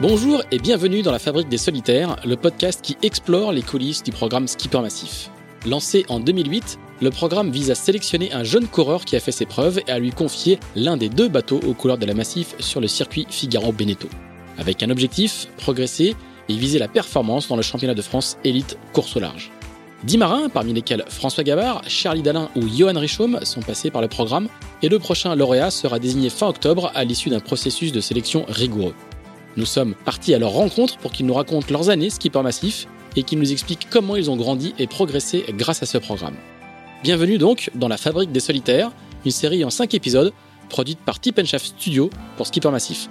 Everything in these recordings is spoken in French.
Bonjour et bienvenue dans la Fabrique des Solitaires, le podcast qui explore les coulisses du programme Skipper Massif. Lancé en 2008, le programme vise à sélectionner un jeune coureur qui a fait ses preuves et à lui confier l'un des deux bateaux aux couleurs de la Massif sur le circuit Figaro-Beneteau. Avec un objectif, progresser et viser la performance dans le championnat de France élite course au large. Dix marins, parmi lesquels François Gavard, Charlie Dalin ou Johan Richaume, sont passés par le programme, et le prochain lauréat sera désigné fin octobre à l'issue d'un processus de sélection rigoureux. Nous sommes partis à leur rencontre pour qu'ils nous racontent leurs années skipper massif et qu'ils nous expliquent comment ils ont grandi et progressé grâce à ce programme. Bienvenue donc dans La Fabrique des Solitaires, une série en 5 épisodes produite par Tip Studio pour Skipper Massif.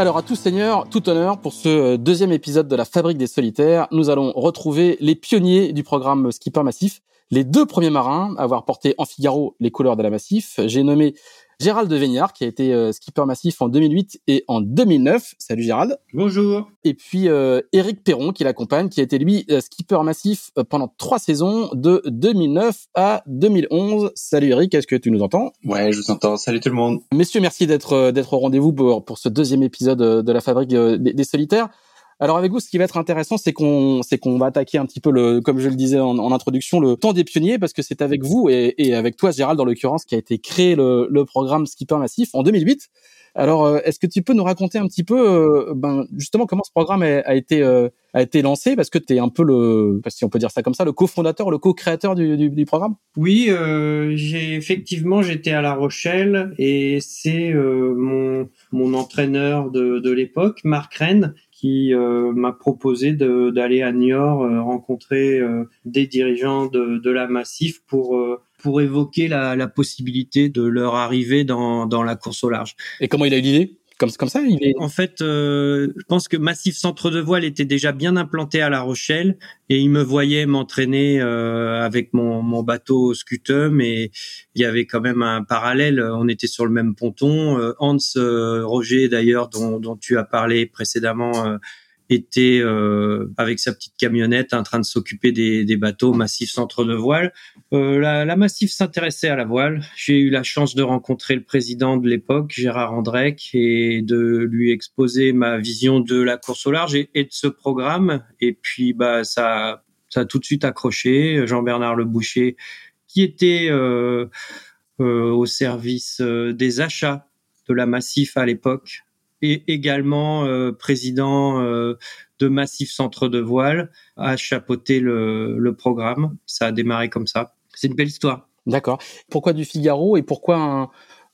Alors à tous seigneurs, tout honneur pour ce euh, deuxième épisode de la Fabrique des Solitaires. Nous allons retrouver les pionniers du programme Skipper Massif, les deux premiers marins à avoir porté en Figaro les couleurs de la Massif. J'ai nommé Gérald de Vignard, qui a été euh, skipper massif en 2008 et en 2009. Salut Gérald. Bonjour. Et puis euh, Eric Perron, qui l'accompagne, qui a été lui euh, skipper massif pendant trois saisons, de 2009 à 2011. Salut Eric, est-ce que tu nous entends? Ouais, je vous entends. Salut tout le monde. Messieurs, merci d'être d'être au rendez-vous pour, pour ce deuxième épisode de la Fabrique des Solitaires. Alors avec vous, ce qui va être intéressant, c'est qu'on c'est qu'on va attaquer un petit peu le, comme je le disais en, introduction, le temps des pionniers, parce que c'est avec vous et, et, avec toi, Gérald, dans l'occurrence, qui a été créé le, le programme Skipper Massif en 2008. Alors, euh, est-ce que tu peux nous raconter un petit peu, euh, ben, justement, comment ce programme a, été euh, a été lancé? Parce que tu es un peu le, si on peut dire ça comme ça, le cofondateur, le co-créateur du, du, du, programme? Oui, j'ai effectivement j'étais à La Rochelle et c'est mon mon entraîneur de, de l'époque, Marc Rennes, qui euh, m'a proposé d'aller à Niort euh, rencontrer euh, des dirigeants de, de, la Massif pour pour évoquer la, la, possibilité de leur arriver dans, dans la course au large. Et comment il a eu l'idée? Comme, ça. En fait, je pense que Massif Centre de Voile était déjà bien implanté à La Rochelle et il me voyait m'entraîner avec mon, mon bateau Scutum et il y avait quand même un parallèle. On était sur le même ponton. Hans Roger, d'ailleurs, dont, dont, tu as parlé précédemment, était euh, avec sa petite camionnette en train de s'occuper des, des, bateaux massifs centre de voile. Euh, la, la Massif s'intéressait à la voile. J'ai eu la chance de rencontrer le président de l'époque, Gérard Andrec, et de lui exposer ma vision de la course au large et, de ce programme. Et puis bah ça, ça a tout de suite accroché. Jean-Bernard Le Boucher, qui était euh, euh au service euh, des achats de la Massif à l'époque, et également euh, président euh, de Massif Centre de Voile, a chapeauté le, le programme. Ça a démarré comme ça. C'est une belle histoire. D'accord. Pourquoi du Figaro et pourquoi un,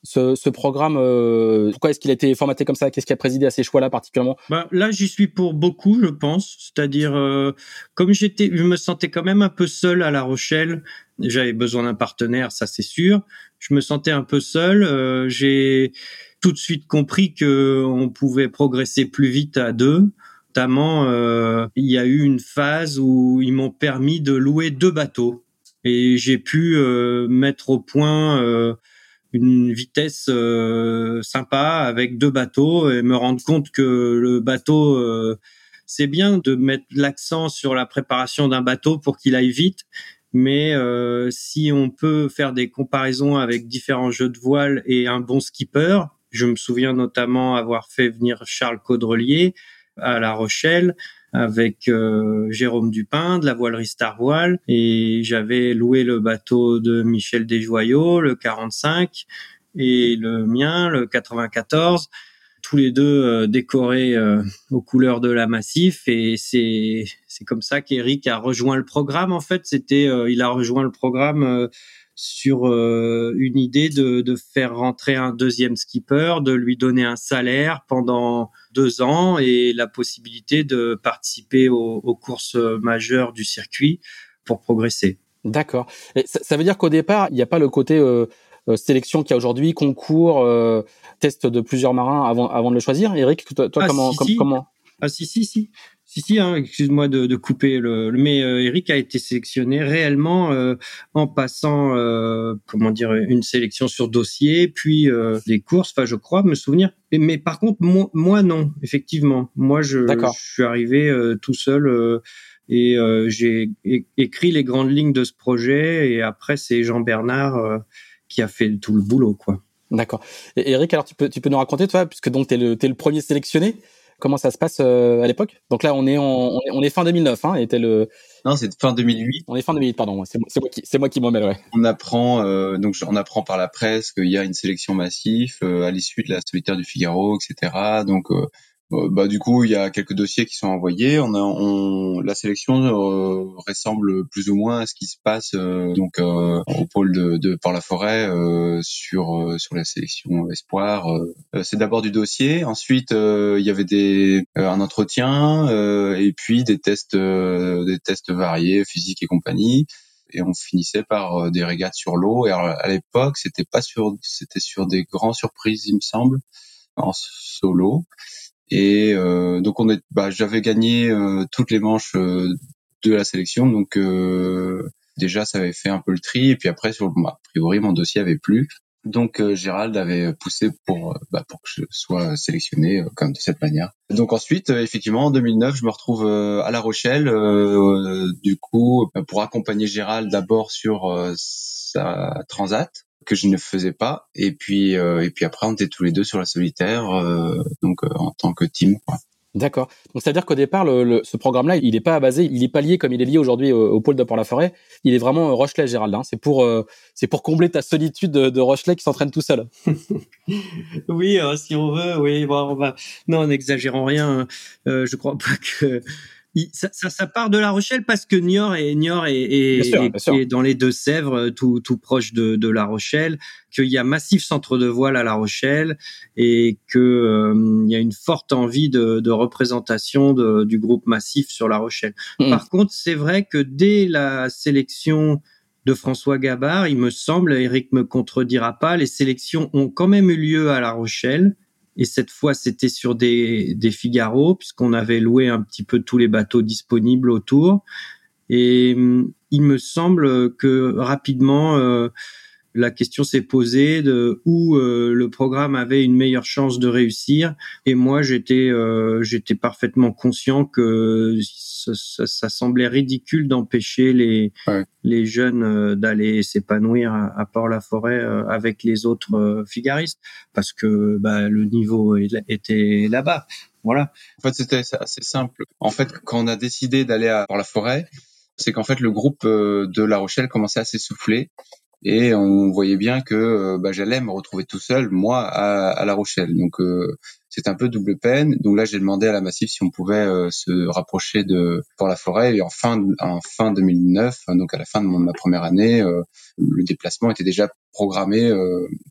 ce, ce, programme euh, Pourquoi est-ce qu'il a été formaté comme ça? Qu'est-ce qui a présidé à ces choix-là particulièrement? Bah, Là, j'y suis pour beaucoup, je pense. C'est-à-dire, euh, comme j'étais, je me sentais quand même un peu seul à La Rochelle. J'avais besoin d'un partenaire, ça c'est sûr. Je me sentais un peu seul. Euh, j'ai tout de suite compris que on pouvait progresser plus vite à deux. Notamment, euh, il y a eu une phase où ils m'ont permis de louer deux bateaux et j'ai pu euh, mettre au point euh, une vitesse sympa avec deux bateaux et me rendre compte que le bateau c'est bien de mettre l'accent sur la préparation d'un bateau pour qu'il aille vite, mais si on peut faire des comparaisons avec différents jeux de voile et un bon skipper, je me souviens notamment avoir fait venir Charles Caudrelier à La Rochelle avec euh, Jérôme Dupin de la voilerie Star Voile et j'avais loué le bateau de Michel Desjoyaux, le 45 et le mien, le 94 tous les deux euh, décorés euh, aux couleurs de la Massif et c'est c'est comme ça qu'Eric a rejoint le programme en fait. C'était il a rejoint le programme sur euh, une idée de, de, faire rentrer un deuxième skipper, de lui donner un salaire pendant deux ans et la possibilité de participer aux, aux courses majeures du circuit pour progresser. D'accord. Ça, ça, veut dire qu'au départ, il n'y a pas le côté euh, euh sélection qu'il y a aujourd'hui, concours, euh, test de plusieurs marins avant, avant de le choisir. Eric, toi, toi ah, comment, si, comment? Ah si si si. Si, si, hein, excuse-moi de, de, couper le. Mais euh, Eric a été sélectionné réellement euh, en passant, euh, comment dire, une sélection sur dossier, puis euh, des courses. Enfin, je crois me souvenir. Mais, par contre, moi, moi, non, effectivement. Moi, je, je suis arrivé euh, tout seul et j'ai écrit les grandes lignes de ce projet. Et après, c'est Jean Bernard qui a fait tout le boulot, quoi. D'accord. Et Eric, alors tu peux, tu peux nous raconter, toi, puisque donc t'es le, es le premier sélectionné, comment ça se passe euh, à l'époque? Donc là, on est, on, on est fin 2009, hein, et le. Non, c'est fin 2008. On est fin 2008, pardon. C'est moi qui, c'est moi qui m'en mêle, ouais. On apprend, euh, donc on apprend par la presse qu'il y a une sélection massive euh, à l'issue de la solitaire du Figaro, etc. Donc euh, bah du coup il y a quelques dossiers qui sont envoyés. On a, on, la sélection euh, ressemble plus ou moins à ce qui se passe euh, donc au pôle de, de la forêt sur sur la sélection espoir. c'est d'abord du dossier, ensuite il y avait des un entretien et puis des tests des tests variés physiques et compagnie et on finissait par des régates sur l'eau et à l'époque c'était pas sur c'était sur des grands surprises il me semble en solo et euh, donc on est, bah, j'avais gagné euh, toutes les manches euh, de la sélection, donc déjà ça avait fait un peu le tri. Et puis après, sur, bah, a priori, mon dossier avait plu. Donc Gérald avait poussé pour bah, pour que je sois sélectionné comme de cette manière. Donc ensuite, effectivement, en 2009, je me retrouve à La Rochelle, du coup, pour accompagner Gérald d'abord sur sa transat que je ne faisais pas. Et puis, euh, et puis après, on était tous les deux sur la solitaire, euh, donc euh, en tant que team. D'accord. Donc c'est à dire qu'au départ, le, ce programme-là, il n'est pas basé, il n'est pas lié comme il est lié aujourd'hui au, pôle de Port-la-Forêt. Il est vraiment Rochelet, Gérald. Hein. C'est pour, c'est pour combler ta solitude de, de Rochelet qui s'entraîne tout seul. oui, si on veut, oui. Bon, on va... Non, n'exagérons rien. Hein. je crois pas que ça, ça, ça, part de La Rochelle parce que Niort est Niort est, est, dans les Deux-Sèvres, tout, tout proche de, de La Rochelle, qu'il y a massif centre de voile à La Rochelle et que euh, il y a une forte envie de, de représentation de, du groupe massif sur La Rochelle. Hmm. Par contre, c'est vrai que dès la sélection de François Gabard, il me semble, Eric me contredira pas, les sélections ont quand même eu lieu à La Rochelle et cette fois, c'était sur des, des Figaro, puisqu'on avait loué un petit peu tous les bateaux disponibles autour. Et hum, il me semble que rapidement, euh, la question s'est posée de où euh, le programme avait une meilleure chance de réussir. Et moi, j'étais euh, j'étais parfaitement conscient que ça, ça, semblait ridicule d'empêcher les les jeunes euh, d'aller s'épanouir à, à Port-la-Forêt avec les autres figaristes parce que bah, le niveau était là-bas. Voilà. En fait, c'était assez simple. En fait, quand on a décidé d'aller à Port-la-Forêt, c'est qu'en fait le groupe de La Rochelle commençait à s'essouffler et on voyait bien que euh, bah, j'allais me retrouver tout seul moi à, à La Rochelle. Donc euh, c'est un peu double peine. Donc là j'ai demandé à la Massif si on pouvait euh, se rapprocher de pour la forêt et en fin en fin 2009, donc à la fin de, mon, ma première année, le déplacement était déjà programmé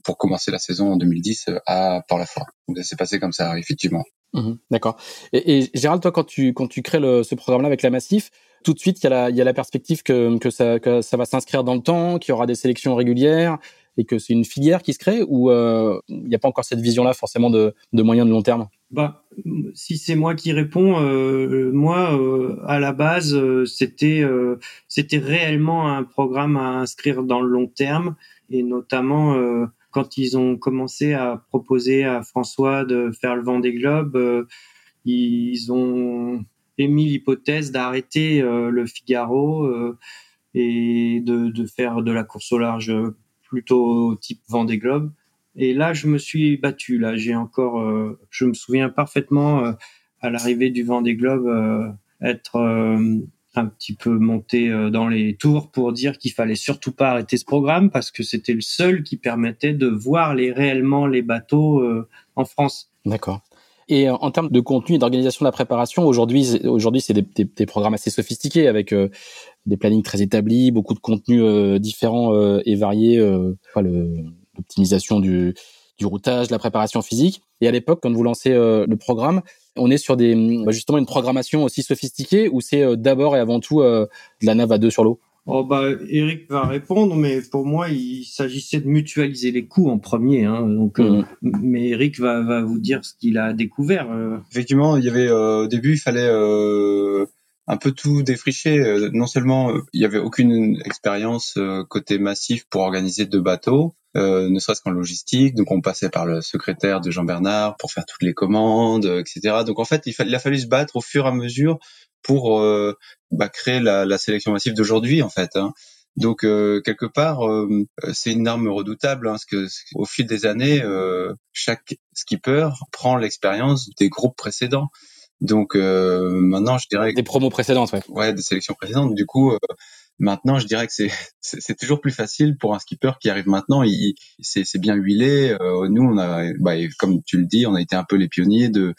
pour commencer la saison en 2010 à Port-la-Forêt. Donc ça s'est passé comme ça effectivement. Mmh d'accord. Et, et, Gérald, toi, quand tu quand tu crées le, ce programme-là avec la Massif, tout de suite, il y a la, y a la perspective que, que, ça, que ça va s'inscrire dans le temps, qu'il y aura des sélections régulières et que c'est une filière qui se crée ou euh, il n'y a pas encore cette vision-là forcément de, de moyen de long terme? Bah, si c'est moi qui réponds, euh, moi euh, à la base euh, c'était euh, c'était réellement un programme à inscrire dans le long terme et notamment quand ils ont commencé à proposer à François de faire le vent des globes, ils ont émis l'hypothèse d'arrêter euh, le Figaro euh, et de, de, faire de la course au large plutôt type Vendée Globe. Et là, je me suis battu. Là, j'ai encore, euh, je me souviens parfaitement à l'arrivée du Vendée Globe être un petit peu monté dans les tours pour dire qu'il fallait surtout pas arrêter ce programme parce que c'était le seul qui permettait de voir réellement les bateaux en France. D'accord. Et euh, en termes de contenu et d'organisation de la préparation, aujourd'hui, aujourd'hui, c'est des, des, des, programmes assez sophistiqués avec euh, des plannings très établis, beaucoup de contenus euh, différents et variés, l'optimisation du, du routage, la préparation physique. Et à l'époque, quand vous lancez le programme, on est sur des bah, justement une programmation aussi sophistiquée où c'est d'abord et avant tout de la nave à deux sur l'eau? Oh bah Eric va répondre, mais pour moi il s'agissait de mutualiser les coûts en premier. Hein, donc, euh, mm. mais Eric va, va vous dire ce qu'il a découvert. Euh. Effectivement, il y avait euh, au début il fallait un peu tout défricher. Non seulement il y avait aucune expérience côté massif pour organiser deux bateaux, ne serait-ce qu'en logistique. Donc on passait par le secrétaire de Jean Bernard pour faire toutes les commandes, etc. Donc en fait il, a fallu se battre au fur et à mesure pour euh, bah, créer la, la, sélection massive d'aujourd'hui en fait. Hein. Donc quelque part, c'est une arme redoutable, hein, parce que au fil des années, chaque skipper prend l'expérience des groupes précédents. Donc maintenant, je dirais des promos précédentes, ouais. Ouais, des sélections précédentes. Du coup, Maintenant, je dirais que c'est c'est toujours plus facile pour un skipper qui arrive maintenant. Il, c'est bien huilé. Euh, nous, on a, bah, comme tu le dis, on a été un peu les pionniers de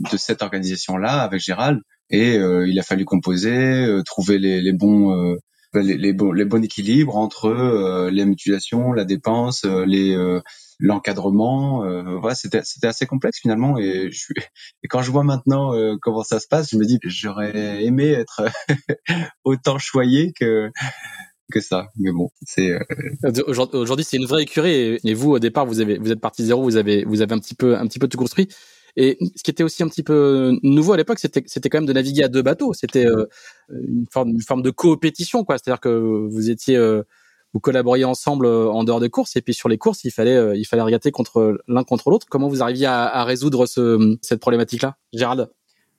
de cette organisation-là avec Gérald. Et euh, il a fallu composer, euh, trouver les, les bons les, les, bons les bons équilibres entre les mutilations, la dépense, les l'encadrement. Euh, voilà, c'était c'était assez complexe finalement. Et, je, et quand je vois maintenant euh, comment ça se passe, je me dis j'aurais aimé être autant choyé que que ça. Mais bon, c'est euh, aujourd'hui c'est une vraie écurie. Et, vous au départ vous avez vous êtes parti zéro, vous avez vous avez un petit peu un petit peu tout construit. Et ce qui était aussi un petit peu nouveau à l'époque, c'était c'était quand même de naviguer à deux bateaux. C'était une forme une forme de coopétition quoi. C'est-à-dire que vous étiez vous collaboriez ensemble euh, en dehors des courses et puis sur les courses il fallait euh, il fallait regatter contre l'un contre l'autre. Comment vous arriviez à, résoudre ce, cette problématique là Gérald?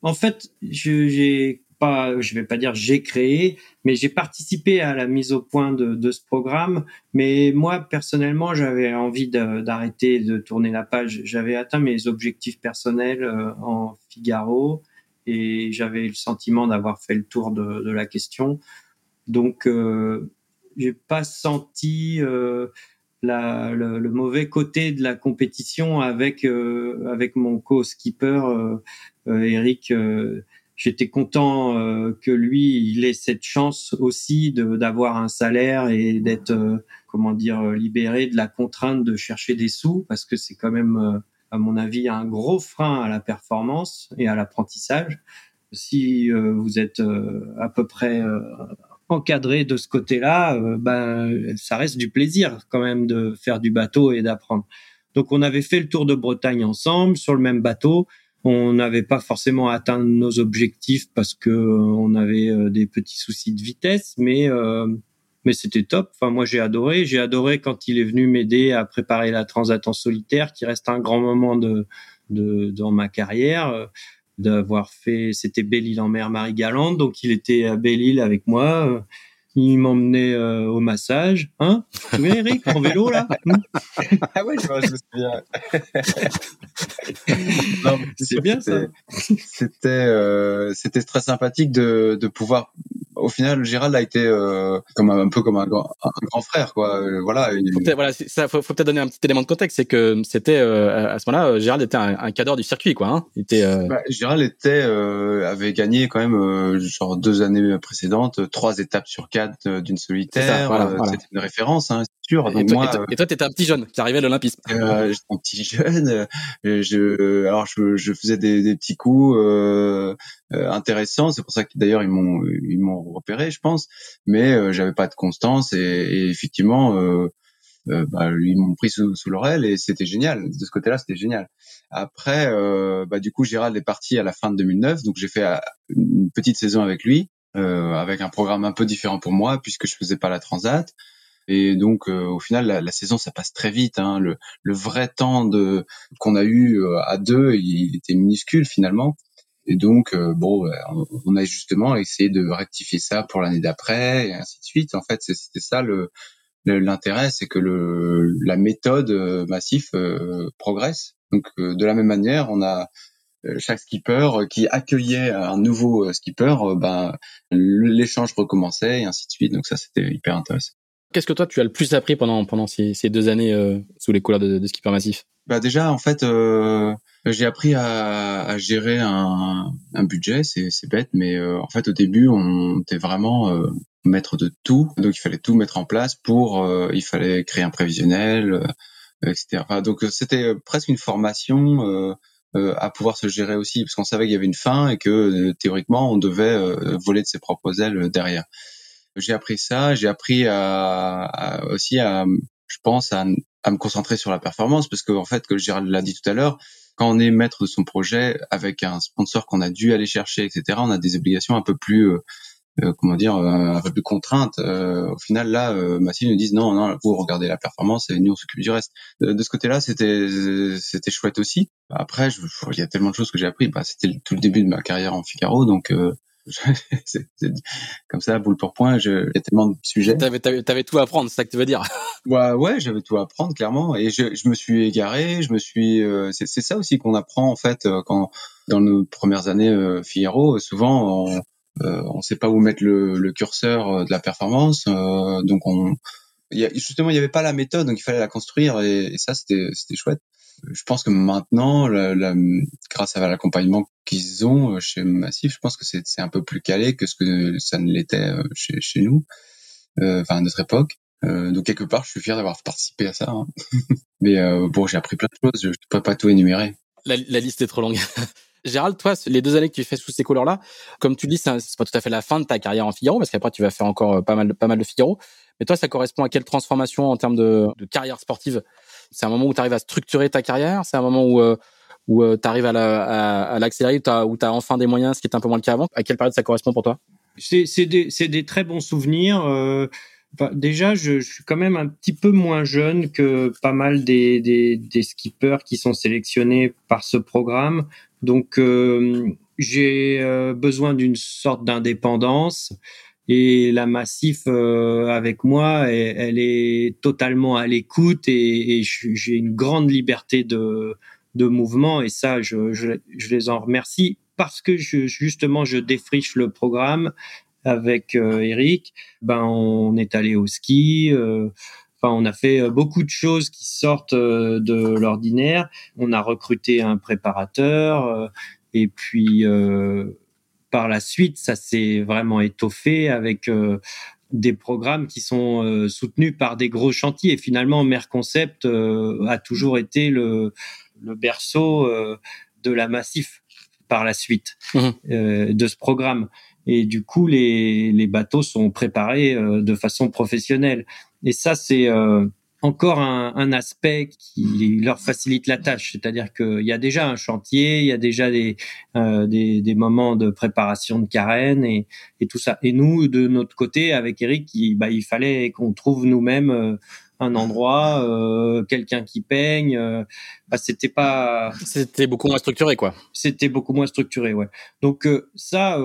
En fait j'ai pas je vais pas dire j'ai créé mais j'ai participé à la mise au point de, ce programme. Mais moi personnellement j'avais envie d'arrêter de, tourner la page. J'avais atteint mes objectifs personnels euh, en Figaro et j'avais le sentiment d'avoir fait le tour de, la question. Donc euh, j'ai pas senti euh, la, le, le, mauvais côté de la compétition avec euh, avec mon co-skipper euh, euh Eric. Euh, j'étais content que lui il ait cette chance aussi d'avoir un salaire et d'être comment dire libéré de la contrainte de chercher des sous parce que c'est quand même à mon avis un gros frein à la performance et à l'apprentissage si vous êtes à peu près encadré de ce côté-là, euh, ben ça reste du plaisir quand même de faire du bateau et d'apprendre. Donc on avait fait le tour de Bretagne ensemble sur le même bateau. On n'avait pas forcément atteint nos objectifs parce que euh, on avait euh, des petits soucis de vitesse, mais mais c'était top. Enfin moi j'ai adoré. J'ai adoré quand il est venu m'aider à préparer la Transat en solitaire, qui reste un grand moment de, de dans ma carrière d'avoir fait, c'était Belle-Île en mer Marie-Galante, donc il était à Belle-Île avec moi. Il m'emmenait euh, au massage, hein? Tu souviens Eric en vélo là? Hmm? Ah ouais, je, je me souviens. c'est bien ça. C'était euh, c'était très sympathique de de pouvoir au final, Gérald a été euh, comme un, peu comme un, grand frère, quoi. Voilà. Il... voilà, ça faut, faut peut-être donner un petit élément de contexte, c'est que c'était euh, à ce moment-là, Gérald était un, un cadre du circuit, quoi. Hein. Il était. Bah, Gérald était avait gagné quand même genre deux années précédentes, trois étapes sur quatre d'une solitaire. C'était une référence, hein, c'est sûr. Et, toi, et toi, t'étais un petit jeune qui arrivait à l'Olympisme. Euh, j'étais un petit jeune. je, alors je, je faisais des, des petits coups intéressants. C'est pour ça que d'ailleurs ils m'ont ils m'ont repéré, je pense, mais euh, j'avais pas de constance et, et effectivement, euh, euh, bah, ils m'ont pris sous, sous l'oreille et c'était génial. De ce côté-là, c'était génial. Après, euh, bah, du coup, Gérald est parti à la fin de 2009, donc j'ai fait euh, une petite saison avec lui, euh, avec un programme un peu différent pour moi puisque je faisais pas la transat. Et donc, au final, la, la, saison, ça passe très vite. Hein. Le, le, vrai temps de qu'on a eu à deux, il, était minuscule finalement. Et donc, euh, bon, on a justement essayé de rectifier ça pour l'année d'après et ainsi de suite. En fait, c'était ça le l'intérêt, c'est que le la méthode euh, massif euh, progresse. Donc, de la même manière, on a chaque skipper qui accueillait un nouveau skipper, ben l'échange recommençait et ainsi de suite. Donc ça, c'était hyper intéressant. Qu'est-ce que toi tu as le plus appris pendant pendant ces, ces deux années sous les couleurs de, de skipper massif? Bah déjà, en fait. Euh, j'ai appris à, à, gérer un, un budget, c'est, bête, mais euh, en fait au début on était vraiment euh, maître de tout, donc il fallait tout mettre en place pour, euh, il fallait créer un prévisionnel, etc. donc c'était presque une formation à pouvoir se gérer aussi, parce qu'on savait qu'il y avait une fin et que théoriquement on devait voler de ses propres ailes derrière. J'ai appris ça, j'ai appris à, aussi à, je pense, à, à me concentrer sur la performance, parce qu'en en fait, que Gérald l'a dit tout à l'heure, quand on est maître de son projet avec un sponsor qu'on a dû aller chercher, etc., on a des obligations un peu plus, euh, euh comment dire, euh, un peu plus contraintes. Euh, au final, là, euh, Massif nous disent non, non, vous regardez la performance et nous on s'occupe du reste. De, ce côté-là, c'était c'était chouette aussi. Après, je, il y a tellement de choses que j'ai appris. Bah, c'était tout le début de ma carrière en Figaro, donc c'est, comme ça, boule pour point. Je, il y a tellement de sujets. T'avais, t'avais, t'avais tout à apprendre, c'est ça que tu veux dire? Ouais, ouais, j'avais tout à apprendre clairement, et je, je me suis égaré. Je me suis, euh, c'est, c'est ça aussi qu'on apprend en fait euh, quand dans nos premières années euh, Figaro. Souvent, on, euh, on sait pas où mettre le, le curseur de la performance, donc on, y a, justement, il y avait pas la méthode, donc il fallait la construire, et, ça, c'était, chouette je pense que maintenant, la, la, grâce à l'accompagnement qu'ils ont euh, chez Massif, je pense que c'est un peu plus calé que ce que ça ne l'était euh, chez, chez nous, euh, enfin à notre époque. Euh, donc quelque part, je suis fier d'avoir participé à ça. Hein. Mais euh, bon, j'ai appris plein de choses. Je ne peux pas tout énumérer. La, la liste est trop longue. Gérald, toi, les deux années que tu fais sous ces couleurs-là, comme tu dis, c'est pas tout à fait la fin de ta carrière en Figaro, parce qu'après tu vas faire encore pas mal, pas mal de Figaro. Mais toi, ça correspond à quelle transformation en termes de, carrière sportive? C'est un moment où tu arrives à structurer ta carrière? C'est un moment où, euh, où euh, tu arrives à l'accélérer, la, où tu as, enfin des moyens, ce qui est un peu moins le cas avant? À quelle période ça correspond pour toi? C'est des, très bons souvenirs. Euh, déjà, je, suis quand même un petit peu moins jeune que pas mal des skippers qui sont sélectionnés par ce programme. Donc, euh, j'ai euh, besoin d'une sorte d'indépendance et la Massif euh, avec moi, elle, est totalement à l'écoute et, et j'ai une grande liberté de, de mouvement et ça, je, je, je, les en remercie parce que je, justement, je défriche le programme avec euh, Eric. Ben, on est allé au ski. Euh, Enfin, on a fait beaucoup de choses qui sortent de l'ordinaire. On a recruté un préparateur et puis par la suite, ça s'est vraiment étoffé avec euh, des programmes qui sont euh, soutenus par des gros chantiers. Et finalement, Mer Concept euh, a toujours été le, le berceau de la Massif par la suite mmh. de ce programme. Et du coup, les, les bateaux sont préparés de façon professionnelle. Et ça, c'est encore un, un, aspect qui leur facilite la tâche, c'est-à-dire qu'il y a déjà un chantier, il y a déjà des, euh, des, des, moments de préparation de carène et, et, tout ça. Et nous, de notre côté, avec Eric, il, bah, il fallait qu'on trouve nous-mêmes euh, un endroit, euh, quelqu'un qui peigne. Euh, bah, c'était pas. C'était beaucoup moins structuré, quoi. C'était beaucoup moins structuré, ouais. Donc euh, ça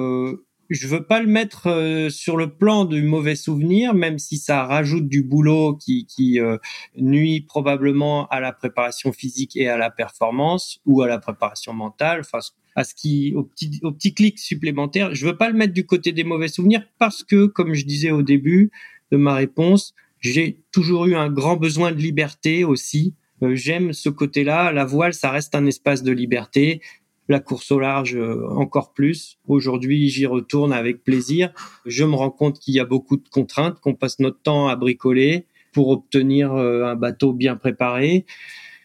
je veux pas le mettre euh, sur le plan du mauvais souvenir, même si ça rajoute du boulot qui, qui euh, nuit probablement à la préparation physique et à la performance ou à la préparation mentale, enfin à ce qui au petit au petit clic supplémentaire. Je veux pas le mettre du côté des mauvais souvenirs parce que, comme je disais au début de ma réponse, j'ai toujours eu un grand besoin de liberté aussi. Euh, j'aime ce côté-là. La voile, ça reste un espace de liberté la course au large euh, encore plus. Aujourd'hui, j'y retourne avec plaisir. Je me rends compte qu'il y a beaucoup de contraintes, qu'on passe notre temps à bricoler pour obtenir euh, un bateau bien préparé.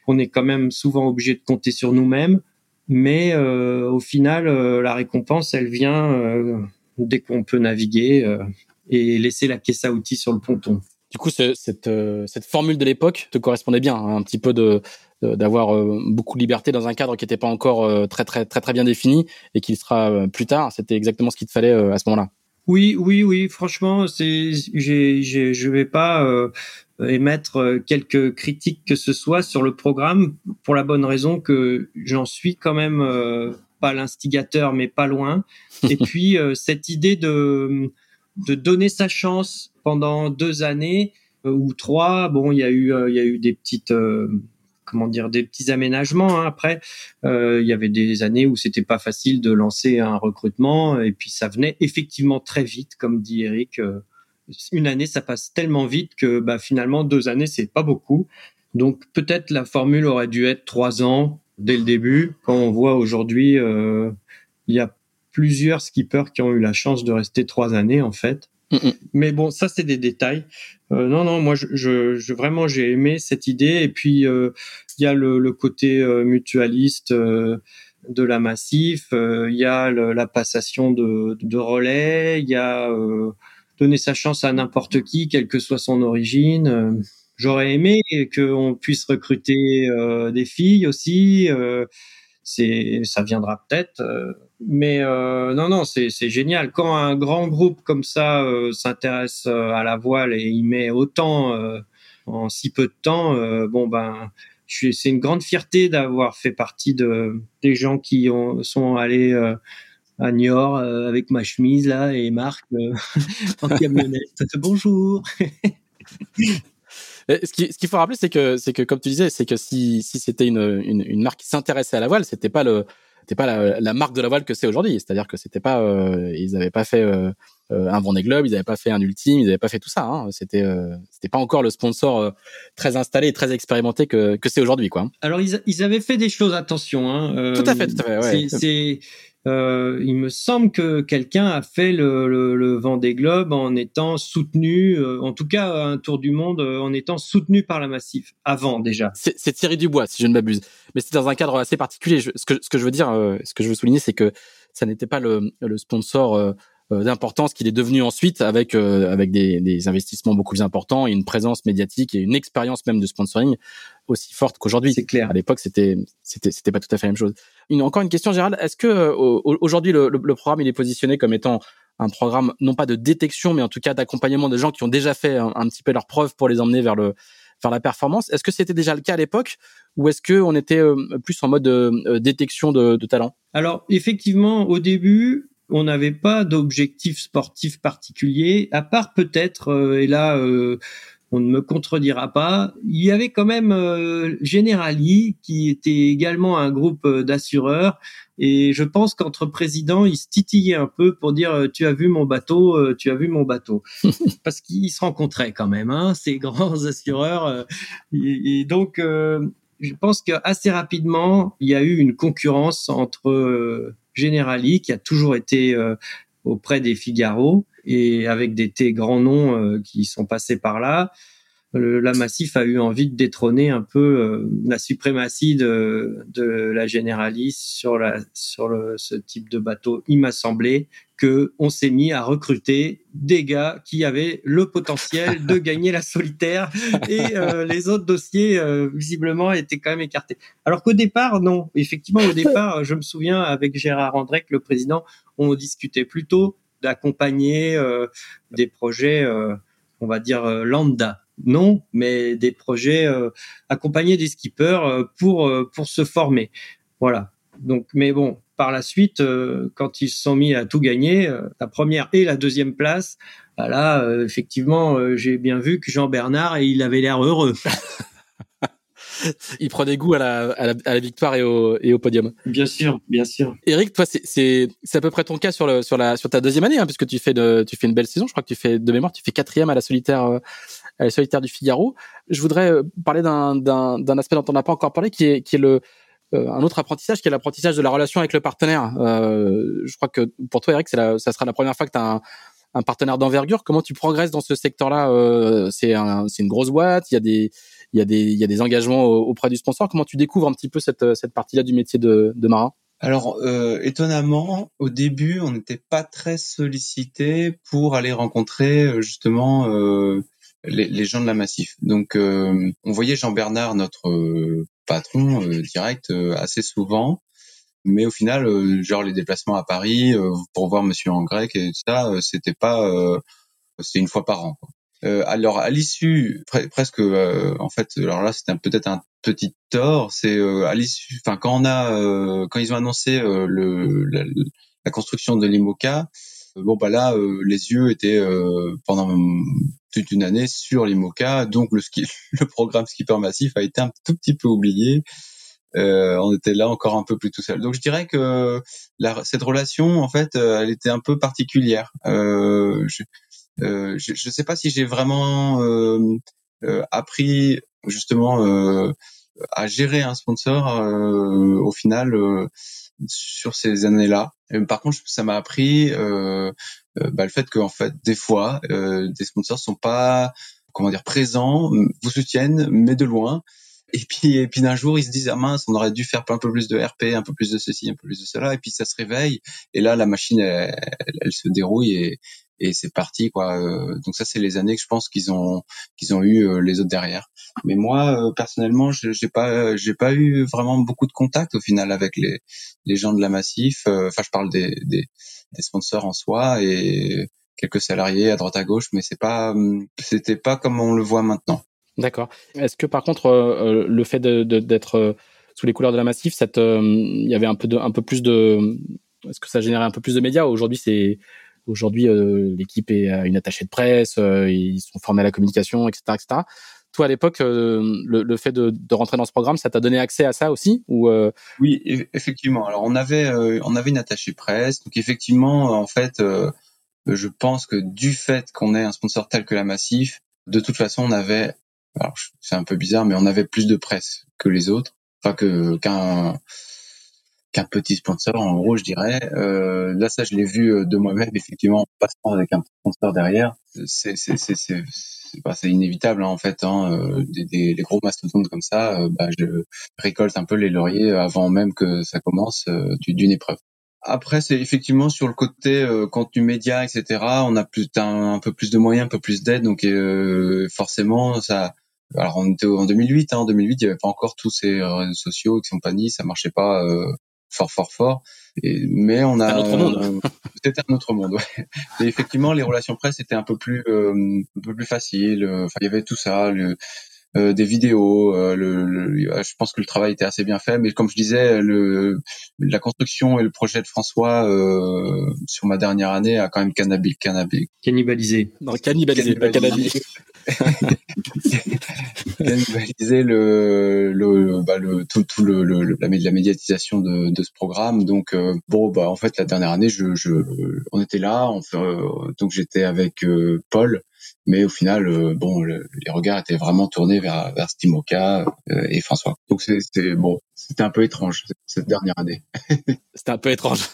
On est quand même souvent obligé de compter sur nous-mêmes, mais euh, au final, la récompense, elle vient dès qu'on peut naviguer et laisser la caisse à outils sur le ponton. Du coup, cette, formule de l'époque te correspondait bien, hein, un petit peu de d'avoir euh, beaucoup de liberté dans un cadre qui n'était pas encore euh, très très très très bien défini et qui sera euh, plus tard. C'était exactement ce qu'il te fallait à ce moment-là. Oui, oui, oui. Franchement, c'est, j'ai, j'ai, je vais pas émettre quelques critiques que ce soit sur le programme pour la bonne raison que j'en suis quand même pas l'instigateur, mais pas loin. Et puis cette idée de de donner sa chance pendant deux années ou trois. Bon, il y a eu il y a eu des petites comment dire des petits aménagements. Hein. Après, euh, il y avait des années où c'était pas facile de lancer un recrutement et puis ça venait effectivement très vite, comme dit Eric. Euh, une année, ça passe tellement vite que bah, finalement deux années, c'est pas beaucoup. Donc peut-être la formule aurait dû être trois ans dès le début. Quand on voit aujourd'hui, euh, il y a plusieurs skippers qui ont eu la chance de rester trois années en fait. Mais bon, ça c'est des détails. Euh, non, non, moi je, je, vraiment j'ai aimé cette idée. Et puis euh, il y a le, le côté euh, mutualiste euh, de la massif. Il y a la passation de, de relais. Il y a donner sa chance à n'importe qui, quelle que soit son origine. J'aurais aimé qu'on puisse recruter des filles aussi. C'est ça viendra peut-être mais euh, non, non, c'est génial. Quand un grand groupe comme ça euh, s'intéresse euh, à la voile et y met autant euh, en si peu de temps, bon ben, c'est une grande fierté d'avoir fait partie de des gens qui ont, sont allés à Niort avec ma chemise là et Marc en camionnette. Bonjour. ce qu'il ce qu'il faut rappeler, c'est que, c'est que, comme tu disais, c'est que si, si c'était une, une, une, marque qui s'intéressait à la voile, c'était pas le, c'était pas la, la, marque de la voile que c'est aujourd'hui. C'est-à-dire que c'était pas, euh, ils n'avaient pas fait euh, euh, un Vendée Globe, ils n'avaient pas fait un Ultime, ils n'avaient pas fait tout ça. Hein. C'était, euh, c'était pas encore le sponsor euh, très installé et très expérimenté que, que c'est aujourd'hui, quoi. Alors ils, ils avaient fait des choses, attention. Hein. tout à fait, tout à fait. Ouais. C'est, euh, il me semble que quelqu'un a fait le, le, le Vendée Globe en étant soutenu, euh, en tout cas un tour du monde euh, en étant soutenu par la Massif avant déjà. C'est Thierry Dubois, si je ne m'abuse, mais c'est dans un cadre assez particulier. ce que ce que je veux dire, ce que je veux souligner, c'est que ça n'était pas le, le sponsor d'importance qu'il est devenu ensuite avec avec des, des, investissements beaucoup plus importants et une présence médiatique et une expérience même de sponsoring aussi forte qu'aujourd'hui. C'est clair. À l'époque, c'était c'était c'était pas tout à fait la même chose. Une, encore une question, Gérald. Est-ce que euh, aujourd'hui le, le, programme il est positionné comme étant un programme non pas de détection, mais en tout cas d'accompagnement de gens qui ont déjà fait un, un, petit peu leur preuve pour les emmener vers le vers la performance? Est-ce que c'était déjà le cas à l'époque, ou est-ce que on était euh, plus en mode euh, détection de, de talent? Alors effectivement, au début, on n'avait pas d'objectif sportif particulier, à part peut-être, et là, euh, on ne me contredira pas. Il y avait quand même euh, Generali qui était également un groupe euh, d'assureurs et je pense qu'entre présidents, ils se titillaient un peu pour dire euh, tu as vu mon bateau, euh, tu as vu mon bateau, parce qu'ils se rencontraient quand même, hein, ces grands assureurs. et, et, donc je pense qu'assez rapidement, il y a eu une concurrence entre Generali qui a toujours été auprès des Figaro et avec des grands noms euh, qui sont passés par là. La Massif a eu envie de détrôner un peu euh, la suprématie de, de la généraliste sur, la, sur le, ce type de bateau. Il m'a semblé que on s'est mis à recruter des gars qui avaient le potentiel de gagner la solitaire et euh, les autres dossiers visiblement étaient quand même écartés. Alors qu'au départ, non. Effectivement, au départ, je me souviens avec Gérard Andrec, le président, on discutait plutôt d'accompagner euh, des projets, euh, on va dire euh, lambda. Non, mais des projets accompagner des skippers pour pour se former. Voilà. Donc, mais bon, par la suite, quand ils se sont mis à tout gagner, la première et la deuxième place, bah là, effectivement, j'ai bien vu que Jean Bernard, il avait l'air heureux. il prenait goût à la, à la, à la victoire et au, et au, podium. Bien sûr, bien sûr. Eric, toi, c'est à peu près ton cas sur, le, sur, la, sur ta deuxième année, hein, puisque tu fais, de, tu fais une belle saison. Je crois que tu fais de mémoire, tu fais quatrième à la solitaire, euh, solitaire du Figaro. Je voudrais euh, parler d'un aspect dont on n'a pas encore parlé, qui est, qui est le, euh, un autre apprentissage, qui est l'apprentissage de la relation avec le partenaire. Euh, je crois que pour toi, Eric, la, ça sera la première fois que tu as un, un partenaire d'envergure. Comment tu progresses dans ce secteur-là euh, C'est un, une grosse boîte. Il y a des y y a des engagements auprès du sponsor. Comment tu découvres un petit peu cette cette partie-là du métier de, de marin? Alors, euh, étonnamment, au début, on n'était pas très sollicité pour aller rencontrer euh, justement les, les, gens de la Massif. Donc, euh, on voyait Jean Bernard, notre euh, patron direct, assez souvent, mais au final, euh, genre les déplacements à Paris euh, pour voir Monsieur en grec et tout ça, euh, c'était pas, c'était une fois par an. Quoi. alors à l'issue, presque, en fait, alors là c'était peut-être un petit tort, c'est à l'issue, enfin quand on a, quand ils ont annoncé le, la, la, construction de l'IMOCA, bon bah là les yeux étaient pendant toute une année sur l'IMOCA, donc le ski, le programme skipper massif a été un tout petit peu oublié euh, on était là encore un peu plus tout seul. Donc je dirais que la, cette relation, en fait, euh, elle était un peu particulière. Euh, je, euh, je, sais pas si j'ai vraiment euh, appris justement à gérer un sponsor au final sur ces années-là. Par contre, ça m'a appris bah, le fait que en fait, des fois, des sponsors sont pas comment dire présents, vous soutiennent, mais de loin. Et puis, et puis d'un jour, ils se disent ah mince, on aurait dû faire un peu plus de RP, un peu plus de ceci, un peu plus de cela. Et puis ça se réveille. Et là, la machine, elle, elle, se dérouille et, et c'est parti quoi. Euh, donc ça, c'est les années que je pense qu'ils ont qu'ils ont eu euh, les autres derrière. Mais moi, euh, personnellement, j'ai pas j'ai pas eu vraiment beaucoup de contact au final avec les les gens de la Massif. Enfin, je parle des, des des sponsors en soi et quelques salariés à droite à gauche, mais c'est pas c'était pas comme on le voit maintenant. D'accord. Est-ce que par contre, euh, le fait d'être euh, sous les couleurs de la Massif, il y avait un peu, de, un peu plus de, Est-ce que ça générait un peu plus de médias? Aujourd'hui, c'est aujourd'hui l'équipe est une attachée de presse, ils sont formés à la communication, etc., etc. Toi, à l'époque, le, fait de, rentrer dans ce programme, ça t'a donné accès à ça aussi ou Oui, effectivement. Alors, on avait, on avait une attachée presse. Donc, effectivement, en fait, je pense que du fait qu'on ait un sponsor tel que la Massif, de toute façon, on avait, alors c'est un peu bizarre, mais on avait plus de presse que les autres, enfin que qu'un qu'un petit sponsor, en gros, je dirais. Euh, là, ça, je l'ai vu euh, de moi-même, effectivement, en passant avec un sponsor derrière. C'est bah, inévitable hein, en fait. Hein, euh, des, des, les gros mastodontes comme ça, euh, bah, je récolte un peu les lauriers avant même que ça commence d'une épreuve. Après, c'est effectivement sur le côté euh, contenu média, etc. On a plus un, un, peu plus de moyens, un peu plus d'aide, donc euh, forcément ça. Alors on était en 2008, hein, en 2008 il y avait pas encore tous ces réseaux sociaux et compagnie, ça marchait pas euh, fort fort fort. Et, mais on a. Un autre monde. C'était un autre monde. Ouais. Et effectivement, les relations presse étaient un peu plus un peu plus faciles. Enfin, il y avait tout ça. Le, euh, des vidéos. Euh, le, je pense que le travail était assez bien fait, mais comme je disais, le, la construction et le projet de François euh, sur ma dernière année a quand même cannabis, cannabis. Cannibalisé. Non, cannibalisé, pas cannabis. cannibalisé le, le, bah, le tout, tout le, le, la, médiatisation de, de ce programme. Donc bon, bah en fait la dernière année, je, je on était là, on fait, donc j'étais avec Paul mais au final, euh, bon, les regards étaient vraiment tournés vers, vers Stimoka euh, et François. Donc c'était bon, c'était un peu étrange cette dernière année. c'était un peu étrange.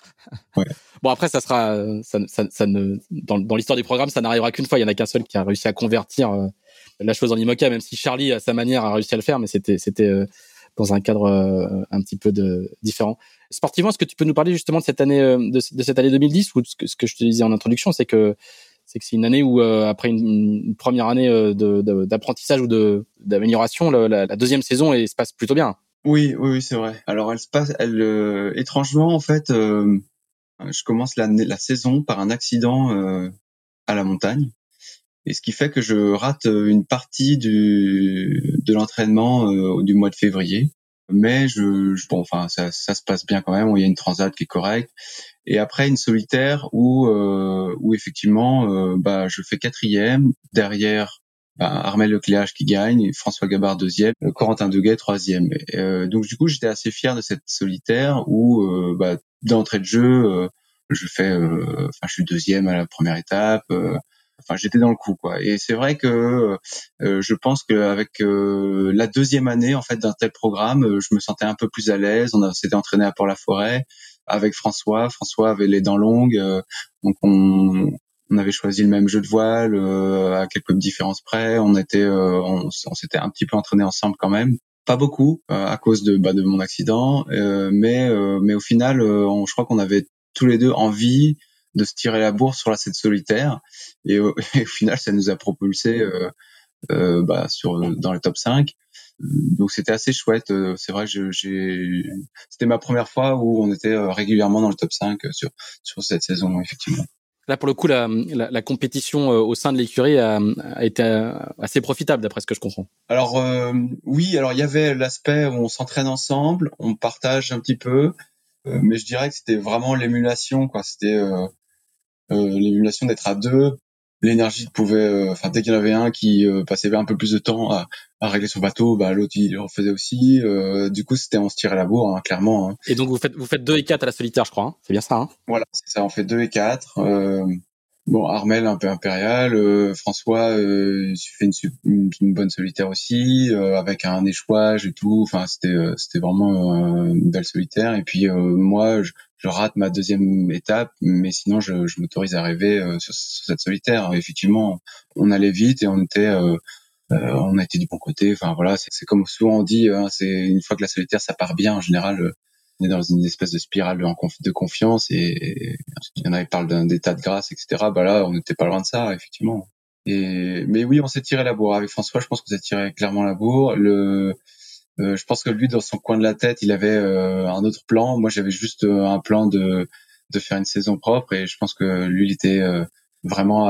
Ouais. Bon après, ça sera, ça, ça, ça ne, dans, dans l'histoire du programme, ça n'arrivera qu'une fois. Il y en a qu'un seul qui a réussi à convertir euh, la chose en Imoca, même si Charlie à sa manière a réussi à le faire, mais c'était, c'était dans un cadre un petit peu de, différent. Sportivement, est-ce que tu peux nous parler justement de cette année, de, de cette année 2010 ou ce que, ce que je te disais en introduction, c'est que c'est que c'est une année où euh, après une, première année euh, d'apprentissage ou de d'amélioration, la, deuxième saison elle se passe plutôt bien. Oui, oui, c'est vrai. Alors elle se passe, elle euh, étrangement en fait, je commence la, la saison par un accident à la montagne, et ce qui fait que je rate une partie du de l'entraînement du mois de février. Mais je, bon, enfin, ça, ça, se passe bien quand même. Il y a une transat qui est correcte et après une solitaire où euh, où effectivement euh, bah je fais quatrième derrière bah, Armel Lecléage qui gagne François Gabard deuxième euh, Corentin Deguet troisième euh, donc du coup j'étais assez fier de cette solitaire où euh, bah, d'entrée de jeu je fais enfin je suis deuxième à la première étape enfin j'étais dans le coup quoi et c'est vrai que je pense qu'avec la deuxième année en fait d'un tel programme je me sentais un peu plus à l'aise on s'était entraîné à Port-la-Forêt avec François. François avait les dents longues, euh, donc on, on avait choisi le même jeu de voile euh, à quelques différences près. On était, euh, on, s'était un petit peu entraîné ensemble quand même, pas beaucoup à cause de bah, de mon accident, mais mais au final, on, je crois qu'on avait tous les deux envie de se tirer la bourse sur la scène solitaire et, au final ça nous a propulsé bah, sur dans le top 5 donc c'était assez chouette. Euh, c'est vrai que j'ai, c'était ma première fois où on était euh, régulièrement dans le top 5 euh, sur sur cette saison effectivement. Là, pour le coup, la, la, la compétition au sein de l'écurie a, a, été assez profitable, d'après ce que je comprends. Alors oui, alors il y avait l'aspect où on s'entraîne ensemble, on partage un petit peu, mais je dirais que c'était vraiment l'émulation, quoi. C'était l'émulation d'être à deux, l'énergie pouvait, euh, enfin dès qu'il y en avait un qui euh, passait un peu plus de temps à, à régler son bateau, bah l'autre il le refaisait aussi. Euh, du coup c'était on se tirait la bourre, hein, clairement. Hein. Et donc vous faites vous faites 2 et 4 à la solitaire, je crois. Hein c'est bien ça. Hein voilà, c'est ça. On fait 2 et 4. Bon, Armel un peu impérial, euh, François euh, fait une, une, bonne solitaire aussi, euh, avec un échouage et tout. Enfin, c'était c'était vraiment une belle solitaire. Et puis moi, je, je, rate ma deuxième étape, mais sinon, je, je m'autorise à rêver sur, sur, cette solitaire. Effectivement, on allait vite et on était on a été du bon côté. Enfin voilà, c'est comme souvent on dit, hein, c'est une fois que la solitaire ça part bien en général on est dans une espèce de spirale de, confiance et, il y en a qui parlent d'un état de grâce, etc. Bah là, on n'était pas loin de ça, effectivement. Et mais oui, on s'est tiré la bourre avec François. Je pense qu'on s'est tiré clairement la bourre. Le, euh, je pense que lui, dans son coin de la tête, il avait euh, un autre plan. Moi, j'avais juste euh, un plan de de faire une saison propre, et je pense que lui, il était vraiment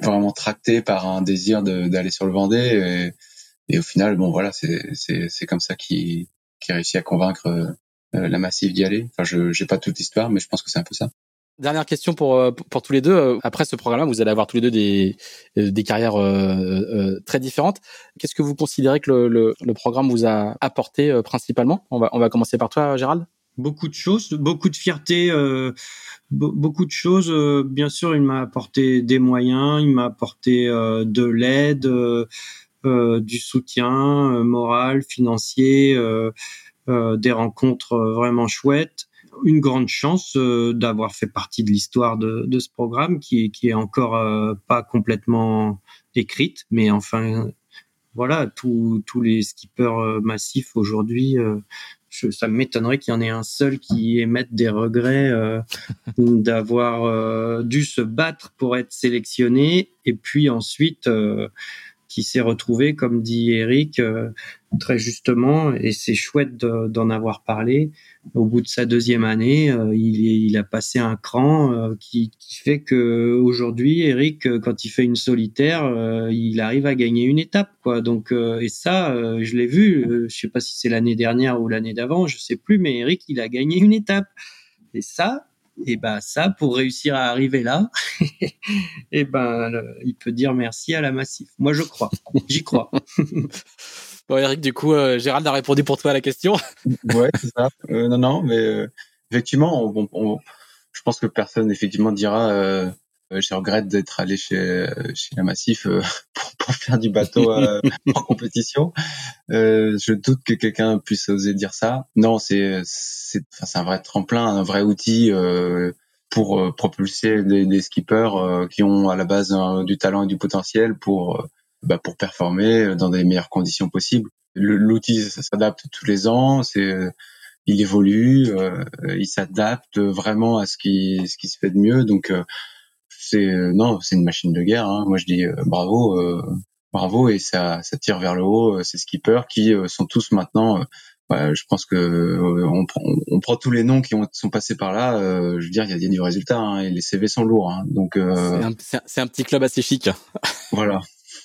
vraiment tracté par un désir d'aller sur le Vendée. Et, et, au final, bon, voilà, c'est comme ça qu'il qui réussit à convaincre la Massif d'y aller. Enfin, je j'ai pas toute l'histoire, mais je pense que c'est un peu ça. Dernière question pour, pour, tous les deux. Après ce programme-là, vous allez avoir tous les deux des, des carrières très différentes. Qu'est-ce que vous considérez que le, le, le programme vous a apporté principalement? On va, on va commencer par toi, Gérald beaucoup de choses, beaucoup de fierté, euh, beaucoup de choses. Euh, bien sûr, il m'a apporté des moyens, il m'a apporté euh, de l'aide, du soutien moral, financier, des rencontres vraiment chouettes. Une grande chance d'avoir fait partie de l'histoire de, de, ce programme qui, qui est encore pas complètement écrite, mais enfin voilà, tous les skippers massifs aujourd'hui ça m'étonnerait qu'il y en ait un seul qui émette des regrets euh, d'avoir euh, dû se battre pour être sélectionné et puis ensuite euh, qui s'est retrouvé, comme dit Eric, euh, très justement, et c'est chouette d'en avoir parlé. Au bout de sa deuxième année, euh, il, il, a passé un cran euh, qui, qui, fait que aujourd'hui, Eric, quand il fait une solitaire, il arrive à gagner une étape, quoi. Donc, et ça, je l'ai vu. je sais pas si c'est l'année dernière ou l'année d'avant, je sais plus, mais Eric, il a gagné une étape. Et ça, et ben ça, pour réussir à arriver là, et ben il peut dire merci à la Massif. Moi, je crois, j'y crois. bon, Eric, du coup, euh, Gérald a répondu pour toi à la question. ouais, c'est ça. Euh, non, non, mais euh, effectivement, on, je pense que personne effectivement dira euh, je regrette d'être allé chez, chez la Massif euh, pour, pour, faire du bateau euh, en compétition. je doute que quelqu'un puisse oser dire ça. Non, c'est c'est un vrai tremplin, un vrai outil pour propulser des, des skippers qui ont à la base du talent et du potentiel pour bah, pour performer dans des meilleures conditions possibles. L'outil s'adapte tous les ans, c'est il évolue, il s'adapte vraiment à ce qui ce qui se fait de mieux. Donc c'est euh, non, c'est une machine de guerre. Hein. Moi, je dis euh, bravo, euh, bravo, et ça, ça tire vers le haut ces skippers qui sont tous maintenant. je pense que on, on, prend tous les noms qui ont, sont passés par là. je veux dire, il y a, du résultat hein, et les CV sont lourds. Hein. donc c'est un, un, petit club assez chic. voilà,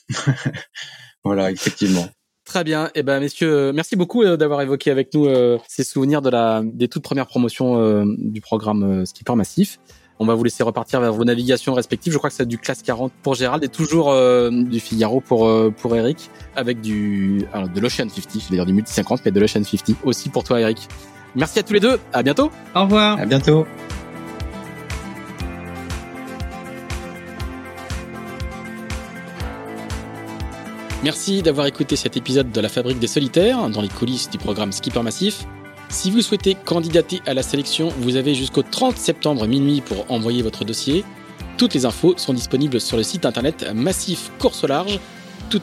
voilà, effectivement. Très bien. Eh ben, messieurs, merci beaucoup d'avoir évoqué avec nous ces souvenirs de la des toutes premières promotions du programme Skipper Massif. On va vous laisser repartir vers vos navigations respectives. Je crois que c'est du classe 40 pour Gérald et toujours euh, du Figaro pour euh, pour Eric avec du alors de l'Ocean 50, je vais dire du multi 50 mais de l'Ocean 50 aussi pour toi Eric. Merci à tous les deux. À bientôt. Au revoir. À bientôt. Merci d'avoir écouté cet épisode de la Fabrique des Solitaires dans les coulisses du programme Skipper Massif. Si vous souhaitez candidater à la sélection, vous avez jusqu'au 30 septembre minuit pour envoyer votre dossier. Toutes les infos sont disponibles sur le site internet massifcourselarge, tout